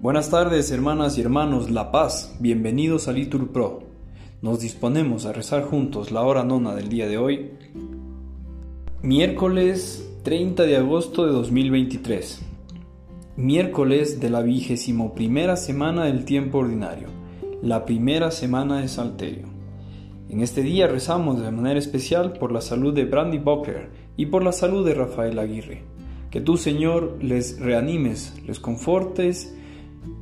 Buenas tardes, hermanas y hermanos La Paz. Bienvenidos a Litur Pro. Nos disponemos a rezar juntos la hora nona del día de hoy, miércoles 30 de agosto de 2023, miércoles de la vigésimo primera semana del tiempo ordinario, la primera semana de Salterio. En este día rezamos de manera especial por la salud de Brandy Bocker y por la salud de Rafael Aguirre. Que tú, Señor, les reanimes, les confortes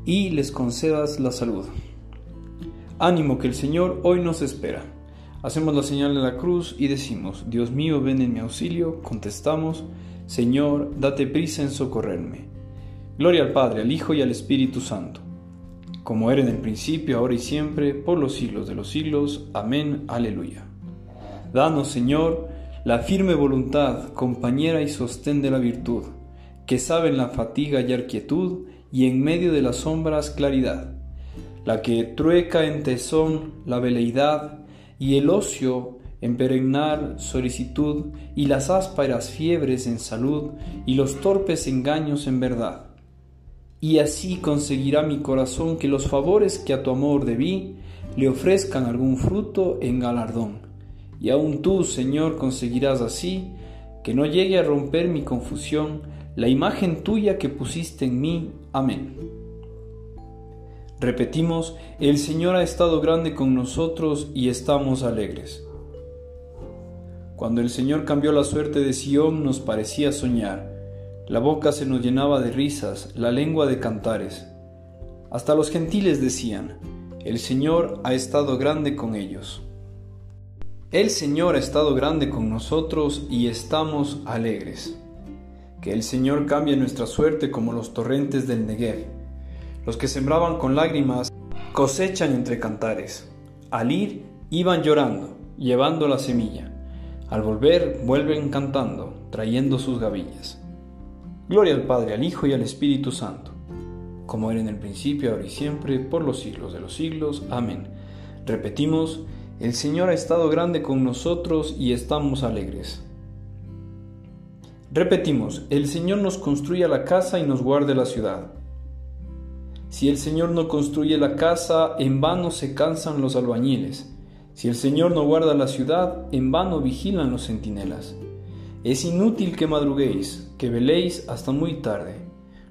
y les concedas la salud. Ánimo que el Señor hoy nos espera. Hacemos la señal de la cruz y decimos, Dios mío, ven en mi auxilio. Contestamos, Señor, date prisa en socorrerme. Gloria al Padre, al Hijo y al Espíritu Santo, como era en el principio, ahora y siempre, por los siglos de los siglos. Amén, aleluya. Danos, Señor, la firme voluntad, compañera y sostén de la virtud, que sabe en la fatiga hallar quietud y en medio de las sombras claridad, la que trueca en tesón la veleidad y el ocio en perennar solicitud y las ásperas fiebres en salud y los torpes engaños en verdad. Y así conseguirá mi corazón que los favores que a tu amor debí le ofrezcan algún fruto en galardón. Y aun tú, Señor, conseguirás así que no llegue a romper mi confusión la imagen tuya que pusiste en mí. Amén. Repetimos, el Señor ha estado grande con nosotros y estamos alegres. Cuando el Señor cambió la suerte de Sión nos parecía soñar. La boca se nos llenaba de risas, la lengua de cantares. Hasta los gentiles decían, el Señor ha estado grande con ellos. El Señor ha estado grande con nosotros y estamos alegres. Que el Señor cambie nuestra suerte como los torrentes del Negev. Los que sembraban con lágrimas cosechan entre cantares. Al ir iban llorando, llevando la semilla. Al volver vuelven cantando, trayendo sus gavillas. Gloria al Padre, al Hijo y al Espíritu Santo, como era en el principio, ahora y siempre, por los siglos de los siglos. Amén. Repetimos, el Señor ha estado grande con nosotros y estamos alegres. Repetimos, el Señor nos construye la casa y nos guarde la ciudad. Si el Señor no construye la casa, en vano se cansan los albañiles. Si el Señor no guarda la ciudad, en vano vigilan los centinelas. Es inútil que madruguéis, que veléis hasta muy tarde,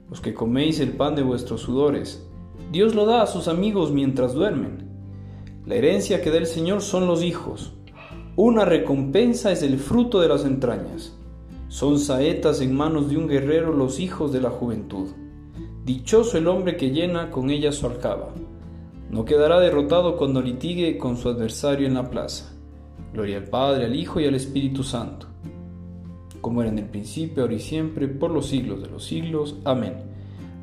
los que coméis el pan de vuestros sudores. Dios lo da a sus amigos mientras duermen. La herencia que da el Señor son los hijos. Una recompensa es el fruto de las entrañas. Son saetas en manos de un guerrero los hijos de la juventud. Dichoso el hombre que llena con ella su alcaba. No quedará derrotado cuando litigue con su adversario en la plaza. Gloria al Padre, al Hijo y al Espíritu Santo. Como era en el principio, ahora y siempre, por los siglos de los siglos. Amén.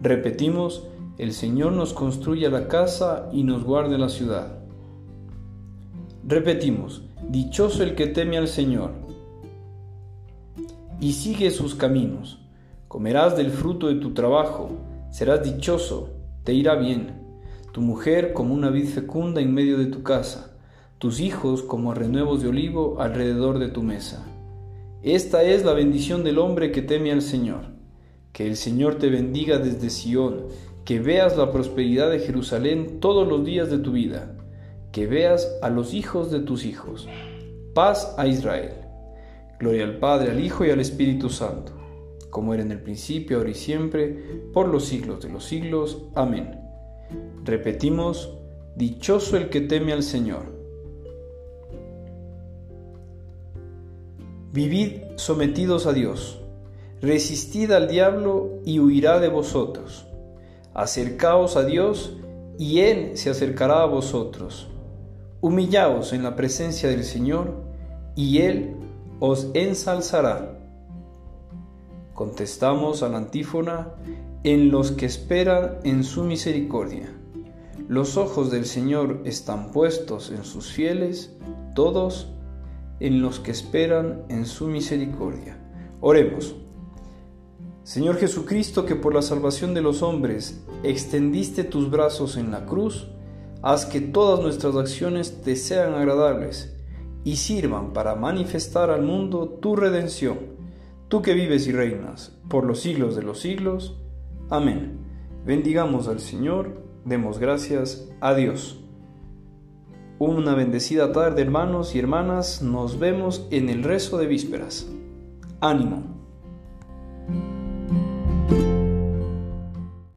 Repetimos, el Señor nos construye la casa y nos guarde la ciudad. Repetimos, dichoso el que teme al Señor y sigue sus caminos. Comerás del fruto de tu trabajo, serás dichoso, te irá bien. Tu mujer como una vid fecunda en medio de tu casa, tus hijos como renuevos de olivo alrededor de tu mesa. Esta es la bendición del hombre que teme al Señor. Que el Señor te bendiga desde Sión, que veas la prosperidad de Jerusalén todos los días de tu vida, que veas a los hijos de tus hijos. Paz a Israel. Gloria al Padre, al Hijo y al Espíritu Santo, como era en el principio, ahora y siempre, por los siglos de los siglos. Amén. Repetimos, Dichoso el que teme al Señor. Vivid sometidos a Dios, resistid al diablo y huirá de vosotros. Acercaos a Dios y Él se acercará a vosotros. Humillaos en la presencia del Señor y Él os ensalzará. Contestamos a la antífona, en los que esperan en su misericordia. Los ojos del Señor están puestos en sus fieles, todos en los que esperan en su misericordia. Oremos. Señor Jesucristo, que por la salvación de los hombres extendiste tus brazos en la cruz, haz que todas nuestras acciones te sean agradables y sirvan para manifestar al mundo tu redención, tú que vives y reinas por los siglos de los siglos. Amén. Bendigamos al Señor, demos gracias a Dios. Una bendecida tarde hermanos y hermanas, nos vemos en el rezo de vísperas. Ánimo.